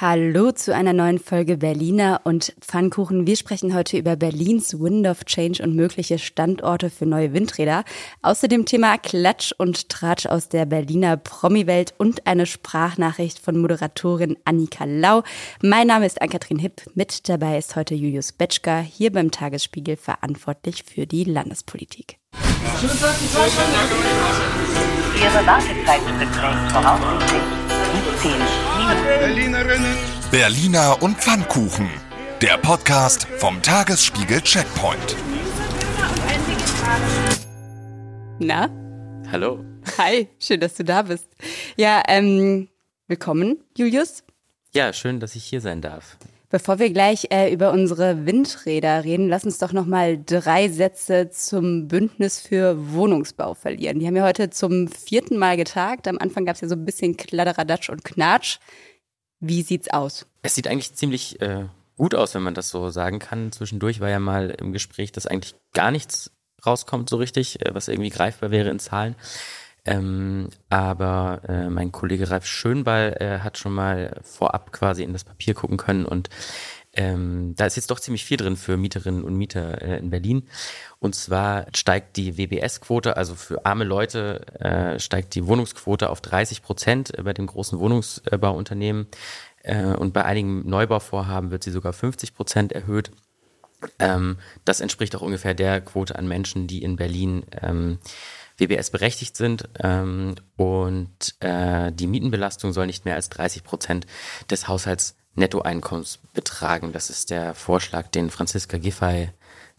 Hallo zu einer neuen Folge Berliner und Pfannkuchen. Wir sprechen heute über Berlins Wind of Change und mögliche Standorte für neue Windräder. Außerdem Thema Klatsch und Tratsch aus der Berliner Promi-Welt und eine Sprachnachricht von Moderatorin Annika Lau. Mein Name ist Ann-Kathrin Hipp. Mit dabei ist heute Julius Betschka, hier beim Tagesspiegel verantwortlich für die Landespolitik. Ihre Wartezeit beträgt voraussichtlich 17 Berlinerinnen. Berliner und Pfannkuchen. Der Podcast vom Tagesspiegel Checkpoint. Na? Hallo. Hi, schön, dass du da bist. Ja, ähm, willkommen, Julius. Ja, schön, dass ich hier sein darf. Bevor wir gleich äh, über unsere Windräder reden, lass uns doch noch mal drei Sätze zum Bündnis für Wohnungsbau verlieren. Die haben ja heute zum vierten Mal getagt. Am Anfang gab es ja so ein bisschen Kladderadatsch und Knatsch. Wie sieht's aus? Es sieht eigentlich ziemlich äh, gut aus, wenn man das so sagen kann. Zwischendurch war ja mal im Gespräch, dass eigentlich gar nichts rauskommt so richtig, äh, was irgendwie greifbar wäre in Zahlen. Ähm, aber äh, mein Kollege Ralf Schönball äh, hat schon mal vorab quasi in das Papier gucken können und ähm, da ist jetzt doch ziemlich viel drin für Mieterinnen und Mieter äh, in Berlin. Und zwar steigt die WBS-Quote, also für arme Leute äh, steigt die Wohnungsquote auf 30 Prozent bei den großen Wohnungsbauunternehmen. Äh, und bei einigen Neubauvorhaben wird sie sogar 50 Prozent erhöht. Ähm, das entspricht auch ungefähr der Quote an Menschen, die in Berlin ähm, WBS berechtigt sind ähm, und äh, die Mietenbelastung soll nicht mehr als 30 Prozent des Haushaltsnettoeinkommens betragen. Das ist der Vorschlag, den Franziska Giffey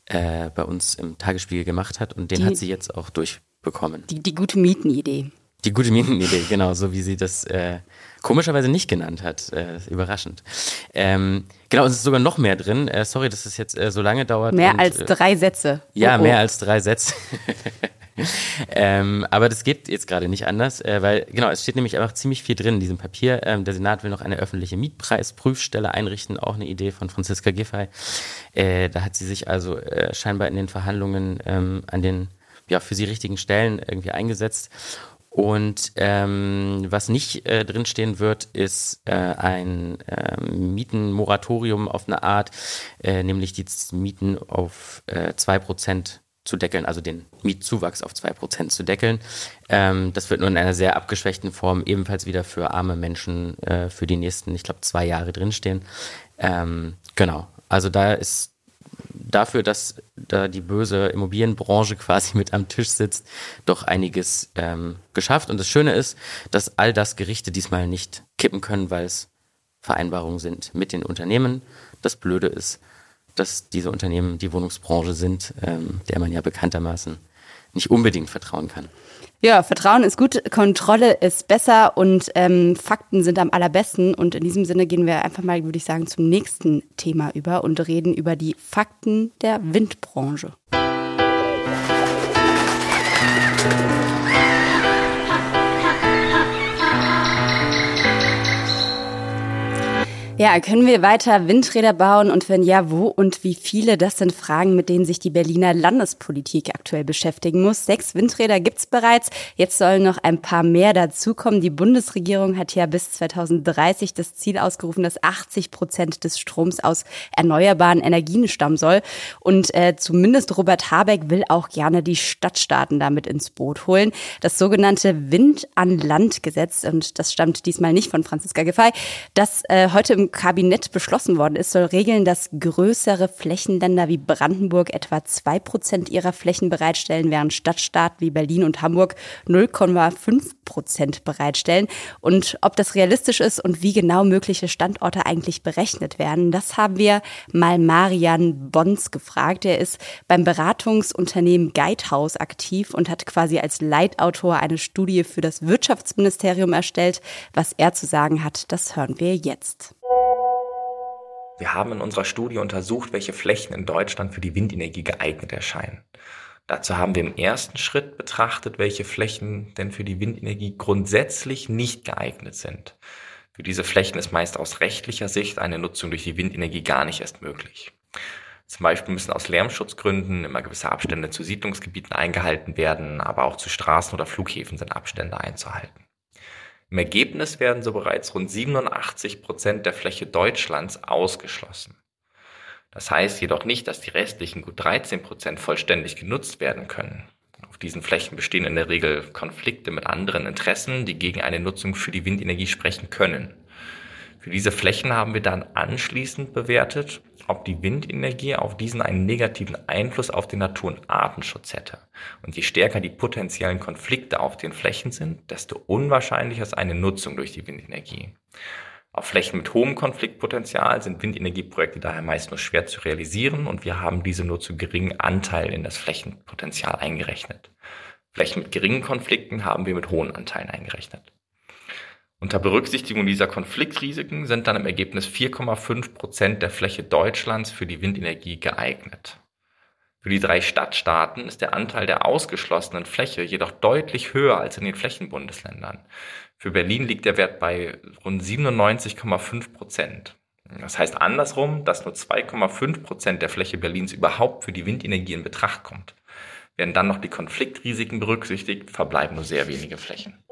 äh, bei uns im Tagesspiegel gemacht hat und den Die- hat sie jetzt auch durchbekommen. Die, die gute Mietenidee. Die gute Mietenidee, genau, so wie sie das äh, komischerweise nicht genannt hat. Äh, überraschend. Ähm, genau, es ist sogar noch mehr drin. Äh, sorry, dass es jetzt äh, so lange dauert. Mehr und, als äh, drei Sätze. ja, Oh, oh. mehr als drei Sätze. ähm, aber das geht jetzt gerade nicht anders, äh, weil genau, es steht nämlich einfach ziemlich viel drin in diesem Papier. Ähm, der Senat will noch eine öffentliche Mietpreisprüfstelle einrichten, auch eine Idee von Franziska Giffey. Äh, da hat sie sich also äh, scheinbar in den Verhandlungen ähm, an den ja für sie richtigen Stellen irgendwie eingesetzt. Und ähm, was nicht äh, drinstehen wird, ist äh, ein ähm, Mietenmoratorium auf eine Art, äh, nämlich die Mieten auf äh, 2% zu deckeln, also den Mietzuwachs auf 2% zu deckeln. Ähm, das wird nur in einer sehr abgeschwächten Form ebenfalls wieder für arme Menschen äh, für die nächsten, ich glaube, zwei Jahre drinstehen. Ähm, genau, also da ist dafür, dass da die böse Immobilienbranche quasi mit am Tisch sitzt, doch einiges ähm, geschafft. Und das Schöne ist, dass all das Gerichte diesmal nicht kippen können, weil es Vereinbarungen sind mit den Unternehmen. Das Blöde ist, dass diese Unternehmen die Wohnungsbranche sind, ähm, der man ja bekanntermaßen nicht unbedingt vertrauen kann. Ja, Vertrauen ist gut, Kontrolle ist besser und ähm, Fakten sind am allerbesten. Und in diesem Sinne gehen wir einfach mal, würde ich sagen, zum nächsten Thema über und reden über die Fakten der Windbranche. Ja, können wir weiter Windräder bauen und wenn ja, wo und wie viele? Das sind Fragen, mit denen sich die Berliner Landespolitik aktuell beschäftigen muss. Sechs Windräder gibt's bereits. Jetzt sollen noch ein paar mehr dazukommen. Die Bundesregierung hat ja bis 2030 das Ziel ausgerufen, dass 80 Prozent des Stroms aus erneuerbaren Energien stammen soll. Und äh, zumindest Robert Habeck will auch gerne die Stadtstaaten damit ins Boot holen. Das sogenannte Wind an Land Gesetz, und das stammt diesmal nicht von Franziska Giffey, das äh, heute im Kabinett beschlossen worden ist, soll regeln, dass größere Flächenländer wie Brandenburg etwa zwei Prozent ihrer Flächen bereitstellen, während Stadtstaaten wie Berlin und Hamburg 0,5 Prozent bereitstellen. Und ob das realistisch ist und wie genau mögliche Standorte eigentlich berechnet werden, das haben wir mal Marian Bons gefragt. Er ist beim Beratungsunternehmen Guidehouse aktiv und hat quasi als Leitautor eine Studie für das Wirtschaftsministerium erstellt. Was er zu sagen hat, das hören wir jetzt. Wir haben in unserer Studie untersucht, welche Flächen in Deutschland für die Windenergie geeignet erscheinen. Dazu haben wir im ersten Schritt betrachtet, welche Flächen denn für die Windenergie grundsätzlich nicht geeignet sind. Für diese Flächen ist meist aus rechtlicher Sicht eine Nutzung durch die Windenergie gar nicht erst möglich. Zum Beispiel müssen aus Lärmschutzgründen immer gewisse Abstände zu Siedlungsgebieten eingehalten werden, aber auch zu Straßen oder Flughäfen sind Abstände einzuhalten. Im Ergebnis werden so bereits rund 87 Prozent der Fläche Deutschlands ausgeschlossen. Das heißt jedoch nicht, dass die restlichen gut 13 Prozent vollständig genutzt werden können. Auf diesen Flächen bestehen in der Regel Konflikte mit anderen Interessen, die gegen eine Nutzung für die Windenergie sprechen können. Für diese Flächen haben wir dann anschließend bewertet, ob die Windenergie auf diesen einen negativen Einfluss auf den Natur- und Artenschutz hätte. Und je stärker die potenziellen Konflikte auf den Flächen sind, desto unwahrscheinlicher ist eine Nutzung durch die Windenergie. Auf Flächen mit hohem Konfliktpotenzial sind Windenergieprojekte daher meist nur schwer zu realisieren und wir haben diese nur zu geringen Anteil in das Flächenpotenzial eingerechnet. Flächen mit geringen Konflikten haben wir mit hohen Anteilen eingerechnet. Unter Berücksichtigung dieser Konfliktrisiken sind dann im Ergebnis 4,5 Prozent der Fläche Deutschlands für die Windenergie geeignet. Für die drei Stadtstaaten ist der Anteil der ausgeschlossenen Fläche jedoch deutlich höher als in den Flächenbundesländern. Für Berlin liegt der Wert bei rund 97,5 Prozent. Das heißt andersrum, dass nur 2,5 Prozent der Fläche Berlins überhaupt für die Windenergie in Betracht kommt. Werden dann noch die Konfliktrisiken berücksichtigt, verbleiben nur sehr wenige Flächen.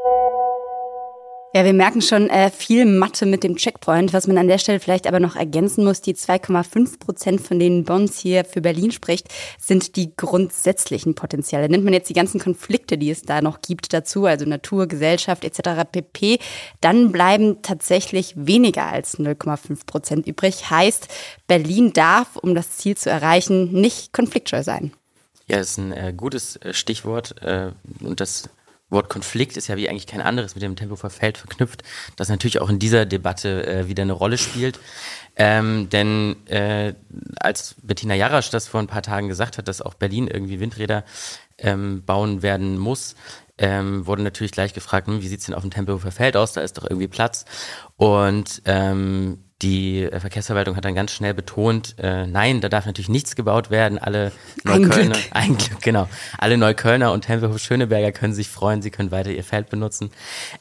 Ja, wir merken schon äh, viel Mathe mit dem Checkpoint. Was man an der Stelle vielleicht aber noch ergänzen muss, die 2,5 Prozent, von denen Bonds hier für Berlin spricht, sind die grundsätzlichen Potenziale. Nimmt man jetzt die ganzen Konflikte, die es da noch gibt, dazu, also Natur, Gesellschaft etc. pp., dann bleiben tatsächlich weniger als 0,5 Prozent übrig. Heißt, Berlin darf, um das Ziel zu erreichen, nicht konfliktscheu sein. Ja, das ist ein äh, gutes äh, Stichwort äh, und das Wort Konflikt ist ja wie eigentlich kein anderes mit dem Tempo verfällt verknüpft, das natürlich auch in dieser Debatte äh, wieder eine Rolle spielt. Ähm, denn äh, als Bettina Jarasch das vor ein paar Tagen gesagt hat, dass auch Berlin irgendwie Windräder ähm, bauen werden muss, ähm, wurde natürlich gleich gefragt, hm, wie sieht's denn auf dem Tempelhofer Feld aus? Da ist doch irgendwie Platz. Und ähm, die äh, Verkehrsverwaltung hat dann ganz schnell betont, äh, nein, da darf natürlich nichts gebaut werden. Alle Neuköllner, ein Glück, genau, alle Neuköllner und Tempelhof Schöneberger können sich freuen, sie können weiter ihr Feld benutzen.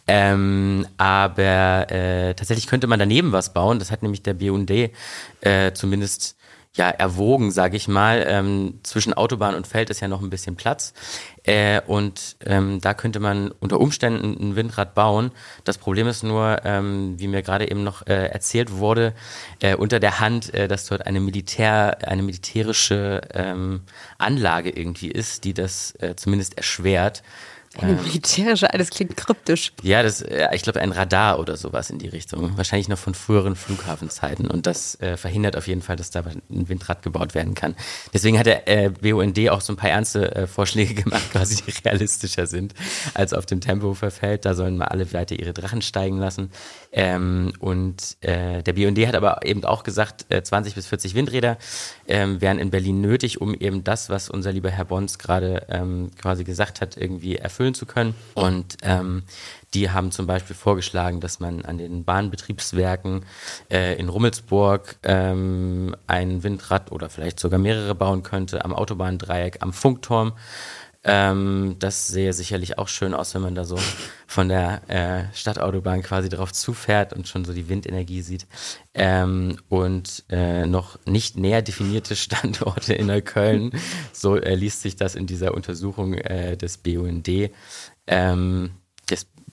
Ähm, aber äh, tatsächlich könnte man daneben was bauen. Das hat nämlich der BUND äh, zumindest ja erwogen, sage ich mal. Ähm, zwischen Autobahn und Feld ist ja noch ein bisschen Platz. Äh, und ähm, da könnte man unter Umständen ein Windrad bauen. Das Problem ist nur, ähm, wie mir gerade eben noch äh, erzählt wurde, äh, unter der Hand, äh, dass dort eine Militär, eine militärische ähm, Anlage irgendwie ist, die das äh, zumindest erschwert. Eine militärische, alles klingt kryptisch. Ja, das, ich glaube, ein Radar oder sowas in die Richtung. Wahrscheinlich noch von früheren Flughafenzeiten. Und das äh, verhindert auf jeden Fall, dass da ein Windrad gebaut werden kann. Deswegen hat der äh, BUND auch so ein paar ernste äh, Vorschläge gemacht, quasi die realistischer sind als auf dem Tempelhofer Feld. Da sollen mal alle weiter ihre Drachen steigen lassen. Ähm, und äh, der BUND hat aber eben auch gesagt, äh, 20 bis 40 Windräder ähm, wären in Berlin nötig, um eben das, was unser lieber Herr Bons gerade ähm, quasi gesagt hat, irgendwie erfüllen zu können. Und ähm, die haben zum Beispiel vorgeschlagen, dass man an den Bahnbetriebswerken äh, in Rummelsburg ähm, ein Windrad oder vielleicht sogar mehrere bauen könnte, am Autobahndreieck, am Funkturm. Ähm, das sähe sicherlich auch schön aus, wenn man da so von der äh, Stadtautobahn quasi drauf zufährt und schon so die Windenergie sieht. Ähm, und äh, noch nicht näher definierte Standorte in Neukölln. So äh, liest sich das in dieser Untersuchung äh, des BUND. Ähm,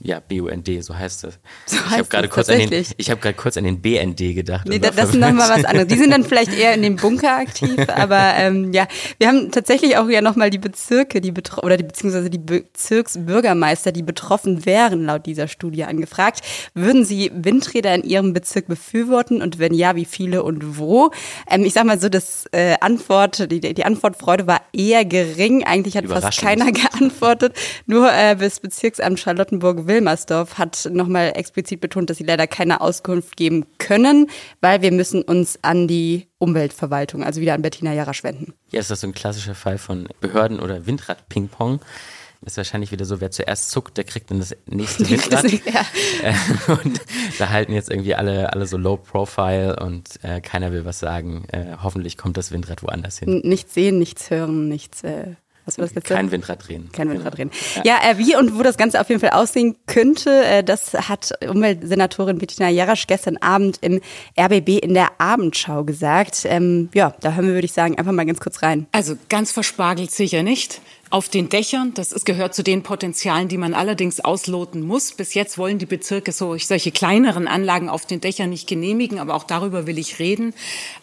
ja, BUND, so heißt das. So ich habe gerade es kurz an den, tatsächlich. ich habe gerade kurz an den BND gedacht. Nee, und da, war das ist nochmal was anderes. Die sind dann vielleicht eher in dem Bunker aktiv, aber ähm, ja, wir haben tatsächlich auch ja nochmal die Bezirke, die betro oder die beziehungsweise die Bezirksbürgermeister, die betroffen wären, laut dieser Studie angefragt. Würden sie Windräder in ihrem Bezirk befürworten und wenn ja, wie viele und wo? Ähm, ich sag mal so, das äh, Antwort, die, die Antwortfreude war eher gering. Eigentlich hat fast keiner geantwortet. Nur äh, das Bezirksamt Charlottenburg-Wilmersdorf hat nochmal explizit betont, dass sie leider keine Auskunft geben können, weil wir müssen uns an die Umweltverwaltung, also wieder an Bettina Jarasch wenden. Ja, ist das so ein klassischer Fall von Behörden- oder Windrad-Ping-Pong. Ist wahrscheinlich wieder so, wer zuerst zuckt, der kriegt dann das nächste Windrad. ja. Äh, und da halten jetzt irgendwie alle, alle so low profile und äh, keiner will was sagen. Äh, hoffentlich kommt das Windrad woanders hin. Nichts sehen, nichts hören, nichts. Äh, was war das letzte? Kein Windrad drehen. Kein Windrad drehen. Ja, äh, wie und wo das Ganze auf jeden Fall aussehen könnte, äh, das hat Umweltsenatorin Bettina Jarasch gestern Abend im RBB in der Abendschau gesagt. Ähm, ja, da hören wir, würde ich sagen, einfach mal ganz kurz rein. Also ganz verspargelt sicher nicht. Auf den Dächern. Das ist, gehört zu den Potenzialen, die man allerdings ausloten muss. Bis jetzt wollen die Bezirke so, solche kleineren Anlagen auf den Dächern nicht genehmigen, aber auch darüber will ich reden.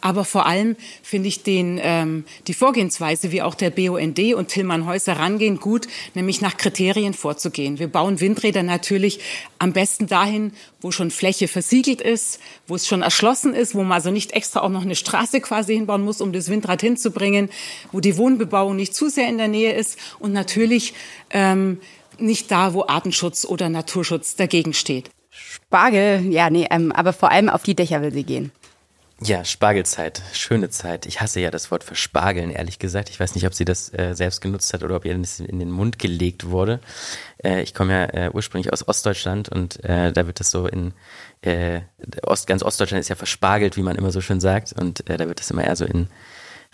Aber vor allem finde ich den, ähm, die Vorgehensweise, wie auch der BUND und Tillmann Häuser rangehen, gut, nämlich nach Kriterien vorzugehen. Wir bauen Windräder natürlich am besten dahin, wo schon Fläche versiegelt ist, wo es schon erschlossen ist, wo man also nicht extra auch noch eine Straße quasi hinbauen muss, um das Windrad hinzubringen, wo die Wohnbebauung nicht zu sehr in der Nähe ist und natürlich ähm, nicht da, wo Artenschutz oder Naturschutz dagegen steht. Spargel, ja, nee, ähm, aber vor allem auf die Dächer will sie gehen. Ja, Spargelzeit, schöne Zeit. Ich hasse ja das Wort verspargeln, ehrlich gesagt. Ich weiß nicht, ob sie das äh, selbst genutzt hat oder ob ihr das in den Mund gelegt wurde. Äh, ich komme ja äh, ursprünglich aus Ostdeutschland und äh, da wird das so in äh, Ost, ganz Ostdeutschland ist ja verspargelt, wie man immer so schön sagt. Und äh, da wird das immer eher so in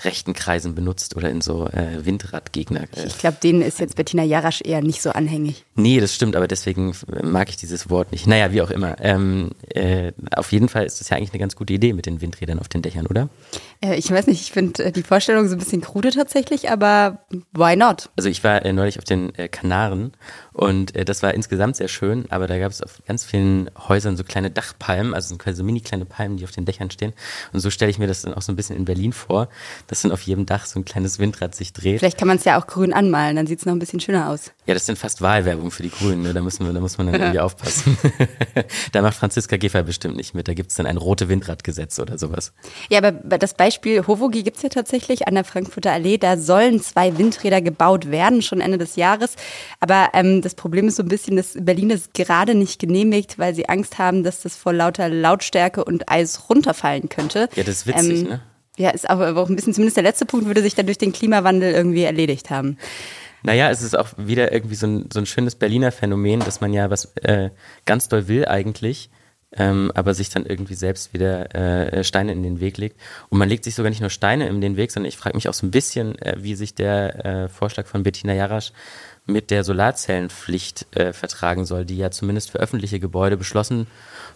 rechten Kreisen benutzt oder in so äh, Windradgegner. Äh, Ich glaube, denen ist jetzt Bettina Jarasch eher nicht so anhängig. Nee, das stimmt, aber deswegen mag ich dieses Wort nicht. Naja, wie auch immer. Ähm, äh, auf jeden Fall ist das ja eigentlich eine ganz gute Idee mit den Windrädern auf den Dächern, oder? Äh, ich weiß nicht, ich finde äh, die Vorstellung so ein bisschen krude tatsächlich, aber why not? Also ich war äh, neulich auf den Kanaren und das war insgesamt sehr schön, aber da gab es auf ganz vielen Häusern so kleine Dachpalmen, also so quasi so mini kleine Palmen, die auf den Dächern stehen. Und so stelle ich mir das dann auch so ein bisschen in Berlin vor, dass dann auf jedem Dach so ein kleines Windrad sich dreht. Vielleicht kann man es ja auch grün anmalen, dann sieht es noch ein bisschen schöner aus. Ja, das sind fast Wahlwerbung für die Grünen, ne? da, müssen wir, da muss man dann irgendwie aufpassen. da macht Franziska Giffey bestimmt nicht mit, da gibt es dann ein rote Windradgesetz oder sowas. Ja, aber das Beispiel Hovogi gibt es ja tatsächlich an der Frankfurter Allee. Da sollen zwei Windräder gebaut werden, schon Ende des Jahres. Aber ähm, das Problem ist so ein bisschen, dass Berlin das gerade nicht genehmigt, weil sie Angst haben, dass das vor lauter Lautstärke und Eis runterfallen könnte. Ja, das ist witzig, Ähm, ne? Ja, ist aber auch ein bisschen, zumindest der letzte Punkt würde sich dann durch den Klimawandel irgendwie erledigt haben. Naja, es ist auch wieder irgendwie so ein, so ein schönes Berliner Phänomen, dass man ja was äh, ganz doll will eigentlich, ähm, aber sich dann irgendwie selbst wieder äh, Steine in den Weg legt. Und man legt sich sogar nicht nur Steine in den Weg, sondern ich frage mich auch so ein bisschen, äh, wie sich der äh, Vorschlag von Bettina Jarasch mit der Solarzellenpflicht äh, vertragen soll, die ja zumindest für öffentliche Gebäude beschlossen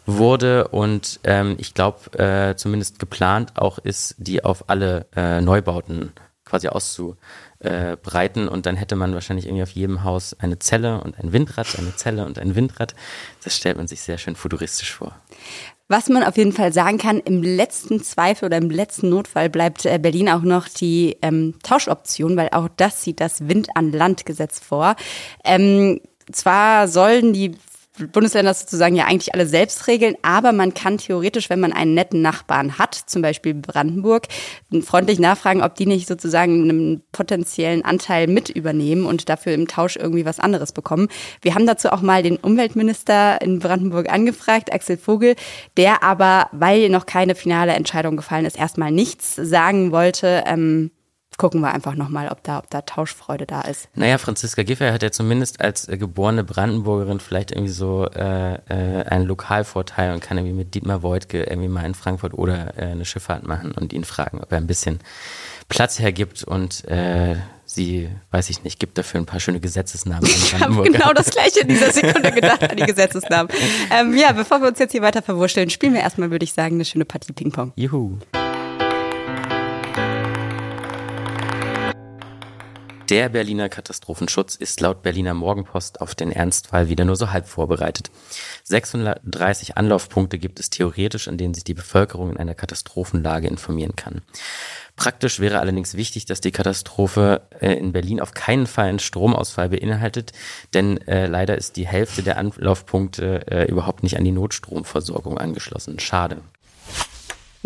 wurde und ähm, ich glaube äh, zumindest geplant auch ist, die auf alle äh, Neubauten quasi auszubreiten und dann hätte man wahrscheinlich irgendwie auf jedem Haus eine Zelle und ein Windrad, eine Zelle und ein Windrad. Das stellt man sich sehr schön futuristisch vor. Was man auf jeden Fall sagen kann, im letzten Zweifel oder im letzten Notfall bleibt äh, Berlin auch noch die ähm, Tauschoption, weil auch das sieht das Wind-an-Land-Gesetz vor. Ähm, zwar sollen die Bundesländer sozusagen ja eigentlich alle selbst regeln, aber man kann theoretisch, wenn man einen netten Nachbarn hat, zum Beispiel Brandenburg, freundlich nachfragen, ob die nicht sozusagen einen potenziellen Anteil mit übernehmen und dafür im Tausch irgendwie was anderes bekommen. Wir haben dazu auch mal den Umweltminister in Brandenburg angefragt, Axel Vogel, der aber, weil noch keine finale Entscheidung gefallen ist, erstmal nichts sagen wollte. Ähm, gucken wir einfach nochmal, ob da, ob da Tauschfreude da ist. Naja, Franziska Giffey hat ja zumindest als äh, geborene Brandenburgerin vielleicht irgendwie so äh, äh, einen Lokalvorteil und kann irgendwie mit Dietmar Woidke irgendwie mal in Frankfurt oder äh, eine Schifffahrt machen und ihn fragen, ob er ein bisschen Platz hergibt und äh, sie, weiß ich nicht, gibt dafür ein paar schöne Gesetzesnamen. Ich habe genau das gleiche in dieser Sekunde gedacht an die Gesetzesnamen. Ähm, ja, bevor wir uns jetzt hier weiter verwurschteln, spielen wir erstmal, würde ich sagen, eine schöne Partie Ping-Pong. Juhu. Der Berliner Katastrophenschutz ist laut Berliner Morgenpost auf den Ernstfall wieder nur so halb vorbereitet. 630 Anlaufpunkte gibt es theoretisch, an denen sich die Bevölkerung in einer Katastrophenlage informieren kann. Praktisch wäre allerdings wichtig, dass die Katastrophe äh, in Berlin auf keinen Fall einen Stromausfall beinhaltet, denn äh, leider ist die Hälfte der Anlaufpunkte äh, überhaupt nicht an die Notstromversorgung angeschlossen. Schade.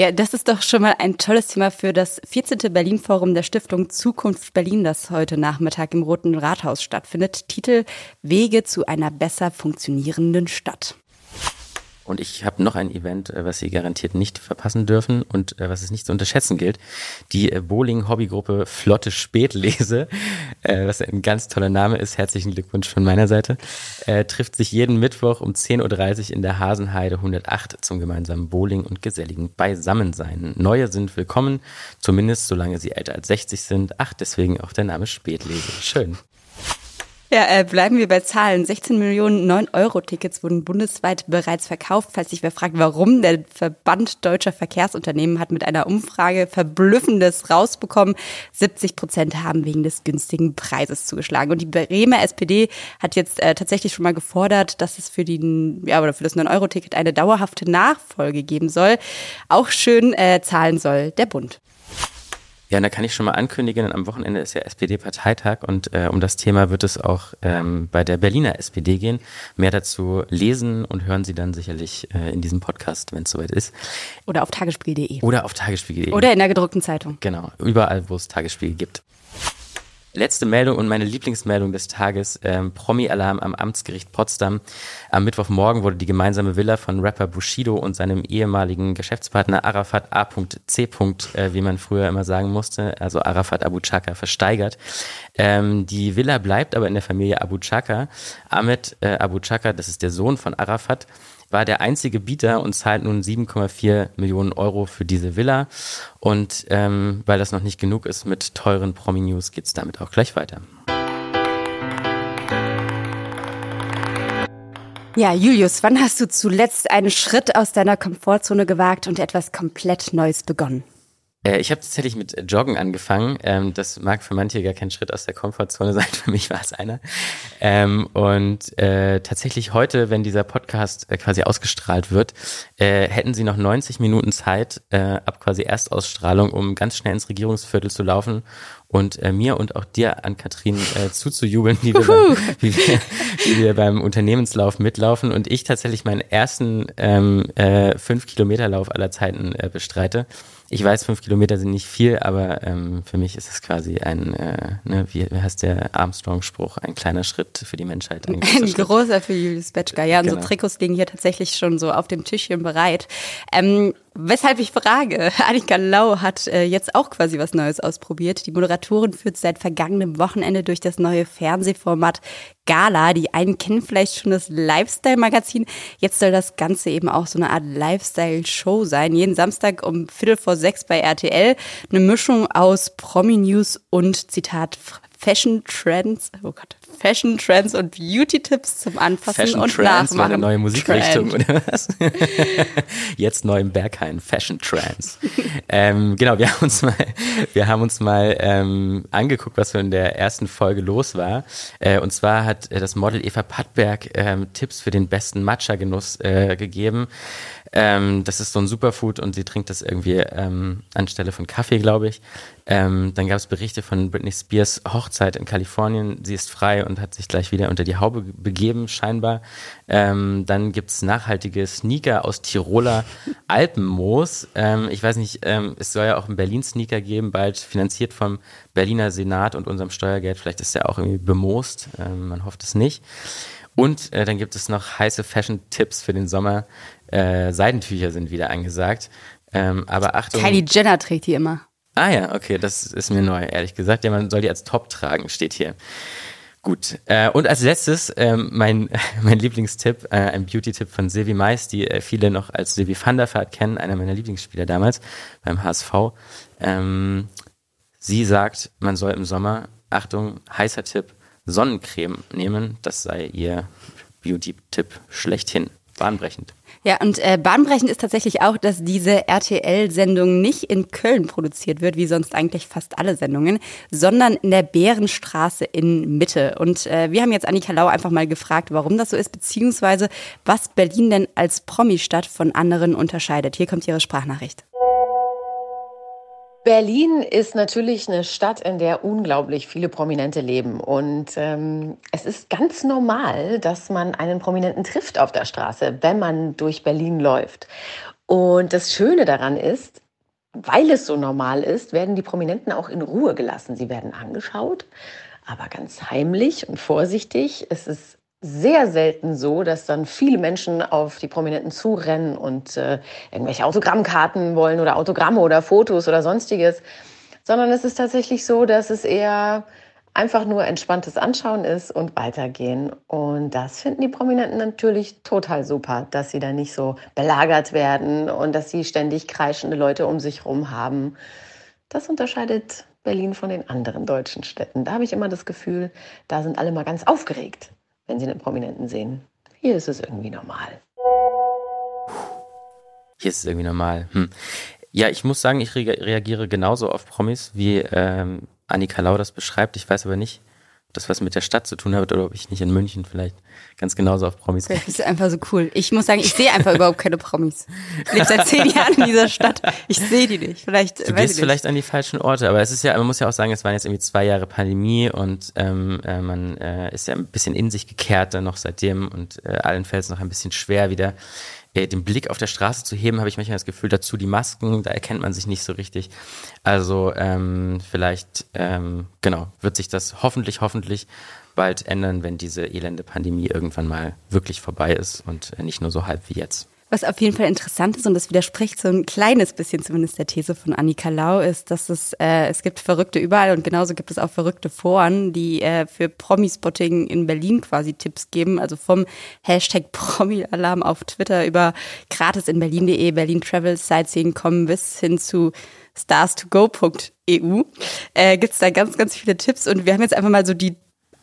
Ja, das ist doch schon mal ein tolles Thema für das 14. Berlin-Forum der Stiftung Zukunft Berlin, das heute Nachmittag im Roten Rathaus stattfindet. Titel Wege zu einer besser funktionierenden Stadt. Und ich habe noch ein Event, äh, was Sie garantiert nicht verpassen dürfen und äh, was es nicht zu unterschätzen gilt. Die äh, Bowling-Hobbygruppe Flotte Spätlese, was ein ganz toller Name ist, herzlichen Glückwunsch von meiner Seite, trifft sich jeden Mittwoch um 10.30 Uhr in der Hasenheide 108 zum gemeinsamen Bowling und geselligen Beisammensein. Neue sind willkommen, zumindest solange sie älter als 60 sind. Ach, deswegen auch der Name Spätlese. Schön. Ja, äh, bleiben wir bei Zahlen. 16 Millionen 9-Euro-Tickets wurden bundesweit bereits verkauft. Falls sich wer fragt, warum, der Verband Deutscher Verkehrsunternehmen hat mit einer Umfrage Verblüffendes rausbekommen. 70 Prozent haben wegen des günstigen Preises zugeschlagen. Und die Bremer SPD hat jetzt äh, tatsächlich schon mal gefordert, dass es für, die, ja, oder für das 9-Euro-Ticket eine dauerhafte Nachfolge geben soll. Auch schön äh, zahlen soll der Bund. Ja, da kann ich schon mal ankündigen, am Wochenende ist ja SPD-Parteitag und äh, um das Thema wird es auch ähm, bei der Berliner SPD gehen. Mehr dazu lesen und hören Sie dann sicherlich äh, in diesem Podcast, wenn es soweit ist. Oder auf tagesspiel.de. Oder auf tagesspiel.de. Oder in der gedruckten Zeitung. Genau, überall, wo es Tagesspiel gibt. Letzte Meldung und meine Lieblingsmeldung des Tages, ähm, Promi-Alarm am Amtsgericht Potsdam. Am Mittwochmorgen wurde die gemeinsame Villa von Rapper Bushido und seinem ehemaligen Geschäftspartner Arafat A.C. Äh, wie man früher immer sagen musste, also Arafat Abu Chaka, versteigert. Ähm, die Villa bleibt aber in der Familie Abu Chaka. Ahmed äh, Abu Chaka, das ist der Sohn von Arafat, war der einzige Bieter und zahlt nun 7,4 Millionen Euro für diese Villa. Und ähm, weil das noch nicht genug ist mit teuren Promi-News, geht es damit auch gleich weiter. Ja, Julius, wann hast du zuletzt einen Schritt aus deiner Komfortzone gewagt und etwas komplett Neues begonnen? Äh, ich habe tatsächlich mit Joggen angefangen. Ähm, das mag für manche gar kein Schritt aus der Komfortzone sein. Für mich war es einer. Ähm, und äh, tatsächlich heute, wenn dieser Podcast äh, quasi ausgestrahlt wird, äh, hätten Sie noch 90 Minuten Zeit äh, ab quasi Erstausstrahlung, um ganz schnell ins Regierungsviertel zu laufen und äh, mir und auch dir an Kathrin äh, zuzujubeln, wie wir, beim, wie, wir, wie wir beim Unternehmenslauf mitlaufen und ich tatsächlich meinen ersten ähm, äh, fünf Kilometer Lauf aller Zeiten äh, bestreite. Ich weiß, fünf Kilometer sind nicht viel, aber ähm, für mich ist es quasi ein, äh, ne, wie, wie heißt der Armstrong-Spruch, ein kleiner Schritt für die Menschheit. Ein, ein großer für Julius Betschka. Ja, genau. unsere Trikots liegen hier tatsächlich schon so auf dem Tischchen bereit. Ähm, Weshalb ich frage, Annika Lau hat äh, jetzt auch quasi was Neues ausprobiert. Die Moderatorin führt seit vergangenem Wochenende durch das neue Fernsehformat Gala. Die einen kennen vielleicht schon das Lifestyle-Magazin. Jetzt soll das Ganze eben auch so eine Art Lifestyle-Show sein. Jeden Samstag um Viertel vor sechs bei RTL. Eine Mischung aus Promi-News und Zitat Fashion Trends, oh Gott, Fashion Trends und Beauty Tipps zum Anfassen Fashion und Trends Nachmachen. eine neue Musikrichtung oder was? Jetzt neu im Berghain, Fashion Trends. ähm, genau, wir haben uns mal, wir haben uns mal ähm, angeguckt, was so in der ersten Folge los war. Äh, und zwar hat äh, das Model Eva Pattberg ähm, Tipps für den besten Matcha-Genuss äh, gegeben. Ähm, das ist so ein Superfood und sie trinkt das irgendwie ähm, anstelle von Kaffee, glaube ich. Ähm, dann gab es Berichte von Britney Spears Hochzeit in Kalifornien. Sie ist frei und hat sich gleich wieder unter die Haube begeben, scheinbar. Ähm, dann gibt es nachhaltige Sneaker aus Tiroler Alpenmoos. Ähm, ich weiß nicht, ähm, es soll ja auch einen Berlin-Sneaker geben, bald finanziert vom Berliner Senat und unserem Steuergeld. Vielleicht ist der auch irgendwie bemoost. Ähm, man hofft es nicht. Und äh, dann gibt es noch heiße Fashion-Tipps für den Sommer. Äh, Seidentücher sind wieder angesagt. Ähm, aber Achtung. Kylie Jenner trägt die immer. Ah ja, okay, das ist mir neu, ehrlich gesagt. Ja, man soll die als Top tragen, steht hier. Gut. Äh, und als letztes ähm, mein, mein Lieblingstipp, äh, ein Beauty-Tipp von Silvi Mais, die äh, viele noch als Silvi van der Vaart kennen, einer meiner Lieblingsspieler damals beim HSV. Ähm, sie sagt, man soll im Sommer, Achtung, heißer Tipp, Sonnencreme nehmen. Das sei ihr Beauty-Tipp schlechthin. Bahnbrechend. Ja, und äh, bahnbrechend ist tatsächlich auch, dass diese RTL-Sendung nicht in Köln produziert wird, wie sonst eigentlich fast alle Sendungen, sondern in der Bärenstraße in Mitte. Und äh, wir haben jetzt Annika Lau einfach mal gefragt, warum das so ist, beziehungsweise was Berlin denn als Promi-Stadt von anderen unterscheidet. Hier kommt Ihre Sprachnachricht. Berlin ist natürlich eine Stadt, in der unglaublich viele Prominente leben. Und ähm, es ist ganz normal, dass man einen Prominenten trifft auf der Straße, wenn man durch Berlin läuft. Und das Schöne daran ist, weil es so normal ist, werden die Prominenten auch in Ruhe gelassen. Sie werden angeschaut, aber ganz heimlich und vorsichtig. Es ist sehr selten so, dass dann viele Menschen auf die Prominenten zurennen und äh, irgendwelche Autogrammkarten wollen oder Autogramme oder Fotos oder sonstiges, sondern es ist tatsächlich so, dass es eher einfach nur entspanntes Anschauen ist und weitergehen. Und das finden die Prominenten natürlich total super, dass sie da nicht so belagert werden und dass sie ständig kreischende Leute um sich herum haben. Das unterscheidet Berlin von den anderen deutschen Städten. Da habe ich immer das Gefühl, da sind alle mal ganz aufgeregt, wenn sie einen Prominenten sehen. Hier ist es irgendwie normal. Hier ist es irgendwie normal. Hm. Ja, ich muss sagen, ich re reagiere genauso auf Promis, wie ähm, Annika Lau das beschreibt. Ich weiß aber nicht, das was mit der Stadt zu tun hat oder ob ich nicht in München vielleicht ganz genauso auf Promis Das ist einfach so cool. Ich muss sagen, ich sehe einfach überhaupt keine Promis. Ich lebe seit zehn Jahren in dieser Stadt. Ich sehe die nicht. Vielleicht, du gehst vielleicht an die falschen Orte, aber es ist ja, man muss ja auch sagen, es waren jetzt irgendwie zwei Jahre Pandemie und ähm, äh, man äh, ist ja ein bisschen in sich gekehrt dann noch seitdem und äh, allen fällt es noch ein bisschen schwer wieder äh, den Blick auf der Straße zu heben, habe ich manchmal das Gefühl, dazu die Masken, da erkennt man sich nicht so richtig. Also ähm, vielleicht, ähm, genau, wird sich das hoffentlich, hoffentlich bald ändern, wenn diese elende Pandemie irgendwann mal wirklich vorbei ist und äh, nicht nur so halb wie jetzt. Was auf jeden Fall interessant ist, und das widerspricht so ein kleines bisschen zumindest der These von Annika Lau, ist, dass es, äh, es gibt Verrückte überall und genauso gibt es auch verrückte Foren, die äh, für Promispotting in Berlin quasi Tipps geben. Also vom Hashtag Promi-Alarm auf Twitter über gratis in Berlin.de, Berlin Travel, Sightseeing kommen bis hin zu stars2go.eu äh, gibt es da ganz, ganz viele Tipps und wir haben jetzt einfach mal so die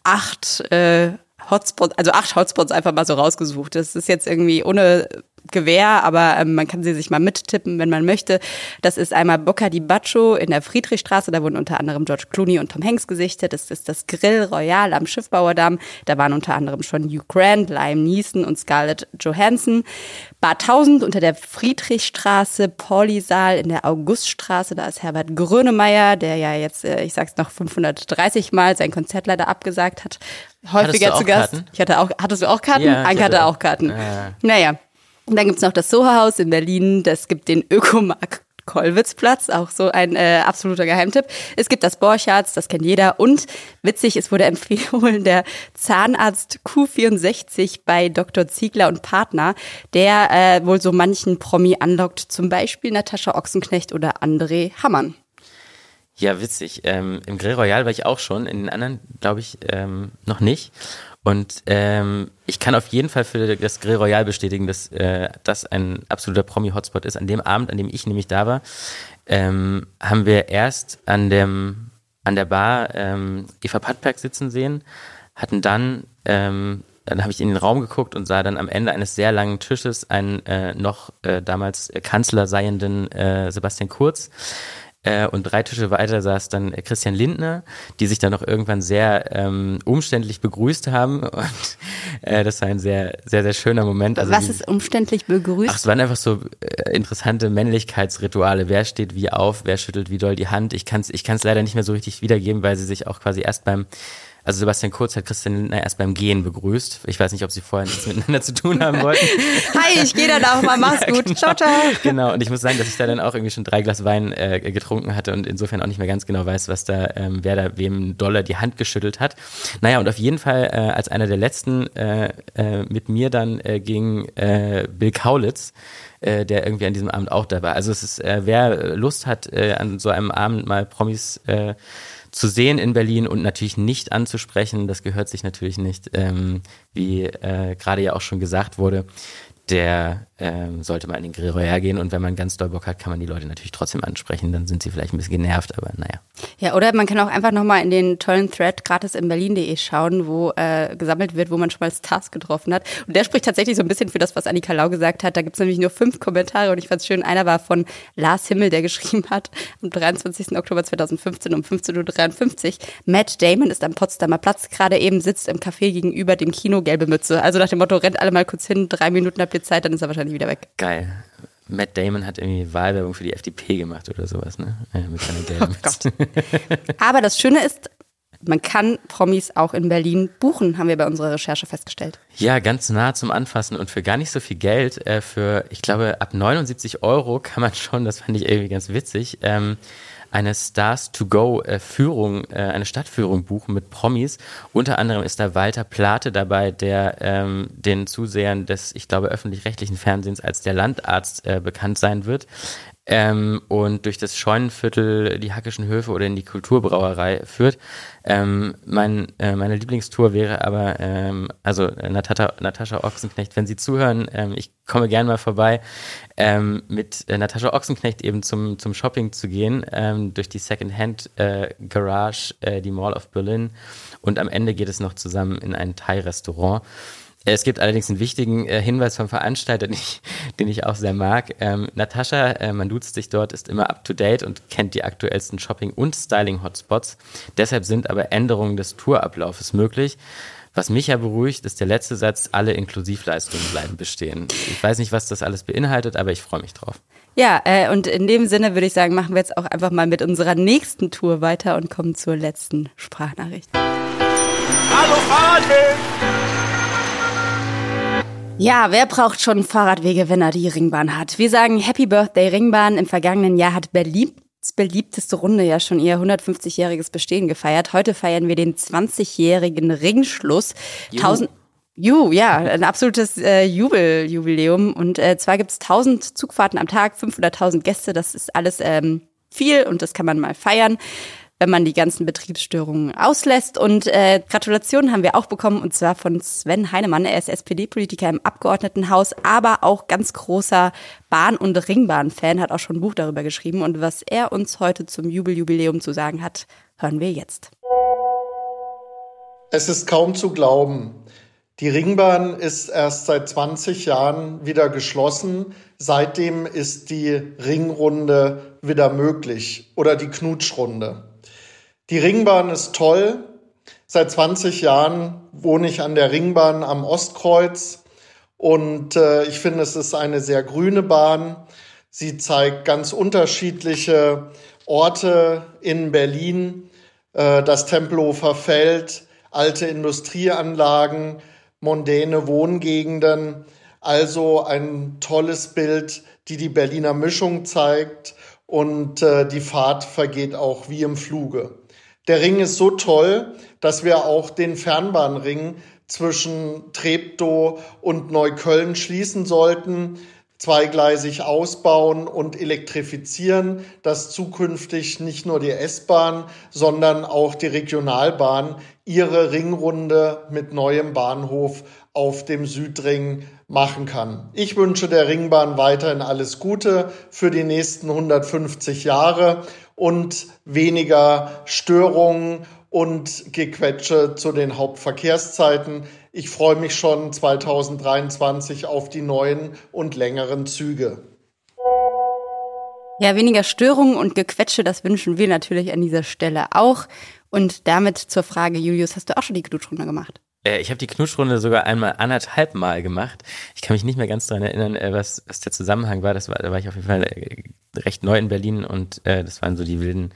acht äh, Hotspots, also acht Hotspots einfach mal so rausgesucht. Das ist jetzt irgendwie ohne Gewehr, aber ähm, man kann sie sich mal mittippen, wenn man möchte. Das ist einmal Boca di Baccio in der Friedrichstraße, da wurden unter anderem George Clooney und Tom Hanks gesichtet. Das ist das Grill Royal am Schiffbauerdamm. Da waren unter anderem schon Hugh Grant, Liam Neeson und Scarlett Johansson. Bar 1000 unter der Friedrichstraße, Paulisaal in der Auguststraße, da ist Herbert Grönemeyer, der ja jetzt, äh, ich sag's noch 530 Mal sein Konzert leider abgesagt hat, häufiger zu Gast. Karten? Ich hatte auch, hattest du auch Karten? Ja, Anke hatte auch. Karten. Ah. Naja. Und dann gibt's noch das Soho-Haus in Berlin. Das gibt den Ökomarkt Kollwitzplatz, auch so ein äh, absoluter Geheimtipp. Es gibt das Borchards, das kennt jeder. Und witzig, es wurde empfohlen, der Zahnarzt Q64 bei Dr. Ziegler und Partner, der äh, wohl so manchen Promi anlockt, zum Beispiel Natascha Ochsenknecht oder André Hammann. Ja, witzig. Ähm, Im Grill Royal war ich auch schon, in den anderen glaube ich ähm, noch nicht. Und ähm, ich kann auf jeden Fall für das Grill Royal bestätigen, dass äh, das ein absoluter Promi-Hotspot ist. An dem Abend, an dem ich nämlich da war, ähm, haben wir erst an dem an der Bar ähm, Eva Pattberg sitzen sehen, hatten dann ähm, dann habe ich in den Raum geguckt und sah dann am Ende eines sehr langen Tisches einen äh, noch äh, damals Kanzler seienden äh, Sebastian Kurz, äh, und drei Tische weiter saß dann äh, Christian Lindner, die sich dann noch irgendwann sehr ähm, umständlich begrüßt haben. Und äh, das war ein sehr, sehr, sehr schöner Moment. Also Was ist umständlich begrüßt? Ach, es waren einfach so äh, interessante Männlichkeitsrituale. Wer steht wie auf, wer schüttelt wie doll die Hand. Ich kann es ich kann's leider nicht mehr so richtig wiedergeben, weil sie sich auch quasi erst beim, also Sebastian Kurz hat Christian Lindner erst beim Gehen begrüßt. Ich weiß nicht, ob sie vorher nichts miteinander zu tun haben wollten. Hi, ich gehe dann auch mal. Mach's gut. Ciao, ciao. Genau, und ich muss sagen, dass ich da dann auch irgendwie schon drei Glas Wein äh, getrunken hatte und insofern auch nicht mehr ganz genau weiß, was da, ähm, wer da wem Dollar die Hand geschüttelt hat. Naja, und auf jeden Fall äh, als einer der letzten äh, äh, mit mir dann äh, ging äh, Bill Kaulitz, äh, der irgendwie an diesem Abend auch da war. Also es ist, äh, wer Lust hat, äh, an so einem Abend mal Promis äh, zu sehen in Berlin und natürlich nicht anzusprechen, das gehört sich natürlich nicht, ähm, wie äh, gerade ja auch schon gesagt wurde, der ähm, sollte mal in den Grill Royal gehen und wenn man ganz doll Bock hat, kann man die Leute natürlich trotzdem ansprechen, dann sind sie vielleicht ein bisschen genervt, aber naja. Ja, oder man kann auch einfach nochmal in den tollen Thread gratis in berlin.de schauen, wo äh, gesammelt wird, wo man schon mal Stars getroffen hat. Und der spricht tatsächlich so ein bisschen für das, was Annika Lau gesagt hat. Da gibt's nämlich nur fünf Kommentare und ich fand's schön. Einer war von Lars Himmel, der geschrieben hat, am 23. Oktober 2015 um 15.53 Uhr. Matt Damon ist am Potsdamer Platz, gerade eben sitzt im Café gegenüber dem Kino Gelbe Mütze. Also nach dem Motto, rennt alle mal kurz hin, drei Minuten habt ihr Zeit, dann ist er wahrscheinlich wieder weg. Geil. Matt Damon hat irgendwie Wahlwerbung für die FDP gemacht oder sowas, ne? Ja, mit seiner gelben Mütze. Aber das Schöne ist, man kann Promis auch in Berlin buchen, haben wir bei unserer Recherche festgestellt. Ja, ganz nah zum Anfassen und für gar nicht so viel Geld, äh, für, ich glaube, ab 79 Euro kann man schon, das fand ich irgendwie ganz witzig, ähm, eine Stars to Go äh, Führung, äh, eine Stadtführung buchen mit Promis. Unter anderem ist da Walter Plate dabei, der ähm, den Zusehern des, ich glaube, öffentlich-rechtlichen Fernsehens als der Landarzt äh, bekannt sein wird. Ähm, und durch das Scheunenviertel, die Hackischen Höfe oder in die Kulturbrauerei führt. Ähm, mein, äh, meine Lieblingstour wäre aber, ähm, also äh, Natascha, Ochsenknecht, wenn Sie zuhören, ähm, ich komme gerne mal vorbei, ähm, mit äh, Natascha Ochsenknecht eben zum, zum Shopping zu gehen, ähm, durch die Secondhand äh, Garage, äh, die Mall of Berlin und am Ende geht es noch zusammen in ein Thai-Restaurant. Es gibt allerdings einen wichtigen äh, Hinweis vom Veranstalter, den ich, den ich auch sehr mag. Ähm, Natascha, äh, man duzt sich dort, ist immer up to date und kennt die aktuellsten Shopping- und Styling-Hotspots. Deshalb sind aber Änderungen des Tourablaufes möglich. Was mich ja beruhigt, ist der letzte Satz, alle Inklusivleistungen bleiben bestehen. Ich weiß nicht, was das alles beinhaltet, aber ich freue mich drauf. Ja, äh, und in dem Sinne würde ich sagen, machen wir jetzt auch einfach mal mit unserer nächsten Tour weiter und kommen zur letzten Sprachnachricht. Hallo Fahrradweg! Ja, wer braucht schon Fahrradwege, wenn er die Ringbahn hat? Wir sagen Happy Birthday Ringbahn. Im vergangenen Jahr hat Berlin beliebteste Runde ja schon ihr 150-jähriges Bestehen gefeiert. Heute feiern wir den 20-jährigen Ringschluss. Juhu. 1000 Ju, ja, ein absolutes äh, Jubeljubiläum. Und äh, zwar gibt's 1000 Zugfahrten am Tag, 500.000 Gäste. Das ist alles ähm, viel und das kann man mal feiern wenn man die ganzen Betriebsstörungen auslässt. Und äh, Gratulationen haben wir auch bekommen, und zwar von Sven Heinemann. Er ist SPD-Politiker im Abgeordnetenhaus, aber auch ganz großer Bahn- und Ringbahn-Fan, hat auch schon ein Buch darüber geschrieben. Und was er uns heute zum Jubeljubiläum zu sagen hat, hören wir jetzt. Es ist kaum zu glauben. Die Ringbahn ist erst seit 20 Jahren wieder geschlossen. Seitdem ist die Ringrunde wieder möglich oder die Knutschrunde. Die Ringbahn ist toll. Seit 20 Jahren wohne ich an der Ringbahn am Ostkreuz und äh, ich finde, es ist eine sehr grüne Bahn. Sie zeigt ganz unterschiedliche Orte in Berlin, äh, das Tempelhofer Feld, alte Industrieanlagen, mondäne Wohngegenden. Also ein tolles Bild, die die Berliner Mischung zeigt und äh, die Fahrt vergeht auch wie im Fluge. Der Ring ist so toll, dass wir auch den Fernbahnring zwischen Treptow und Neukölln schließen sollten, zweigleisig ausbauen und elektrifizieren, dass zukünftig nicht nur die S-Bahn, sondern auch die Regionalbahn ihre Ringrunde mit neuem Bahnhof auf dem Südring machen kann. Ich wünsche der Ringbahn weiterhin alles Gute für die nächsten 150 Jahre und weniger Störungen und Gequetsche zu den Hauptverkehrszeiten. Ich freue mich schon 2023 auf die neuen und längeren Züge. Ja, weniger Störungen und Gequetsche, das wünschen wir natürlich an dieser Stelle auch. Und damit zur Frage, Julius, hast du auch schon die Knutschrunde gemacht? Äh, ich habe die Knutschrunde sogar einmal anderthalb Mal gemacht. Ich kann mich nicht mehr ganz daran erinnern, äh, was, was der Zusammenhang war. Das war. Da war ich auf jeden Fall äh, recht neu in Berlin und das waren so die wilden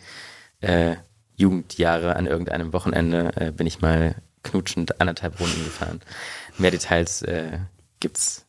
Jugendjahre. An irgendeinem Wochenende bin ich mal knutschend anderthalb Runden gefahren. Mehr Details äh, gibt's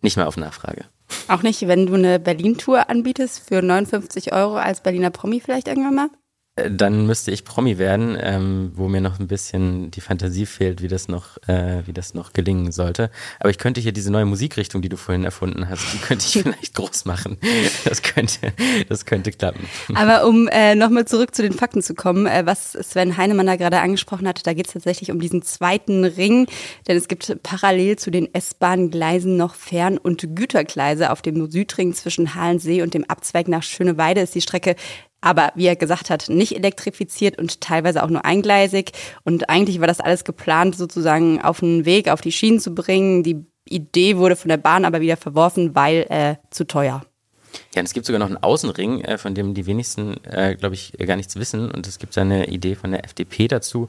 nicht mehr auf Nachfrage. Auch nicht, wenn du eine Berlin-Tour anbietest für 59 Euro als Berliner Promi vielleicht irgendwann mal? Äh, dann müsste ich Promi werden, ähm, wo mir noch ein bisschen die Fantasie fehlt, wie das noch, äh, wie das noch gelingen sollte. Aber ich könnte hier diese neue Musikrichtung, die du vorhin erfunden hast, die könnte ich vielleicht groß machen. Das könnte, das könnte klappen. Aber um äh, nochmal zurück zu den Fakten zu kommen, äh, was Sven Heinemann da gerade angesprochen hatte, da geht es tatsächlich um diesen zweiten Ring, denn es gibt parallel zu den S-Bahn-Gleisen noch Fern- und Gütergleise auf dem Südring zwischen Halensee und dem Abzweig nach Schöneweide ist die Strecke aber wie er gesagt hat, nicht elektrifiziert und teilweise auch nur eingleisig. Und eigentlich war das alles geplant, sozusagen auf den Weg, auf die Schienen zu bringen. Die Idee wurde von der Bahn aber wieder verworfen, weil äh, zu teuer. Ja, und es gibt sogar noch einen Außenring, äh, von dem die wenigsten, äh, glaube ich, gar nichts wissen. Und es gibt eine Idee von der FDP dazu,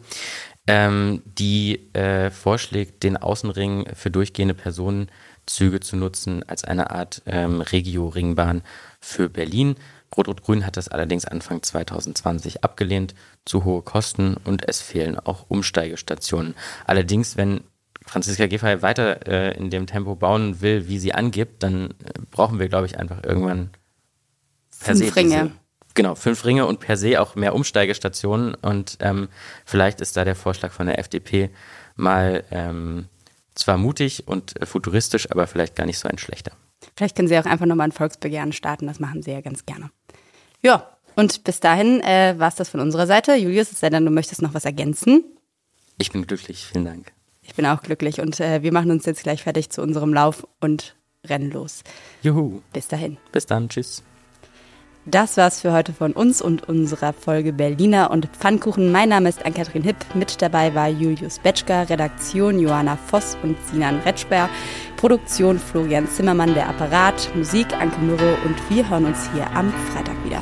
ähm, die äh, vorschlägt, den Außenring für durchgehende Personenzüge zu nutzen als eine Art ähm, Regio-Ringbahn für Berlin. Rot-Rot-Grün hat das allerdings Anfang 2020 abgelehnt, zu hohe Kosten und es fehlen auch Umsteigestationen. Allerdings, wenn Franziska Giffey weiter äh, in dem Tempo bauen will, wie sie angibt, dann äh, brauchen wir, glaube ich, einfach irgendwann per fünf se Ringe. Genau, fünf Ringe und per se auch mehr Umsteigestationen. Und ähm, vielleicht ist da der Vorschlag von der FDP mal ähm, zwar mutig und äh, futuristisch, aber vielleicht gar nicht so ein schlechter. Vielleicht können Sie auch einfach nochmal ein Volksbegehren starten, das machen Sie ja ganz gerne. Ja, und bis dahin äh, war es das von unserer Seite. Julius, es sei denn, du möchtest noch was ergänzen. Ich bin glücklich, vielen Dank. Ich bin auch glücklich und äh, wir machen uns jetzt gleich fertig zu unserem Lauf und rennen los. Juhu. Bis dahin. Bis dann, tschüss. Das war's für heute von uns und unserer Folge Berliner und Pfannkuchen. Mein Name ist Ann-Kathrin Hipp. Mit dabei war Julius Betschka, Redaktion Johanna Voss und Sinan Retschber, Produktion Florian Zimmermann, der Apparat, Musik Anke Mürre und wir hören uns hier am Freitag wieder.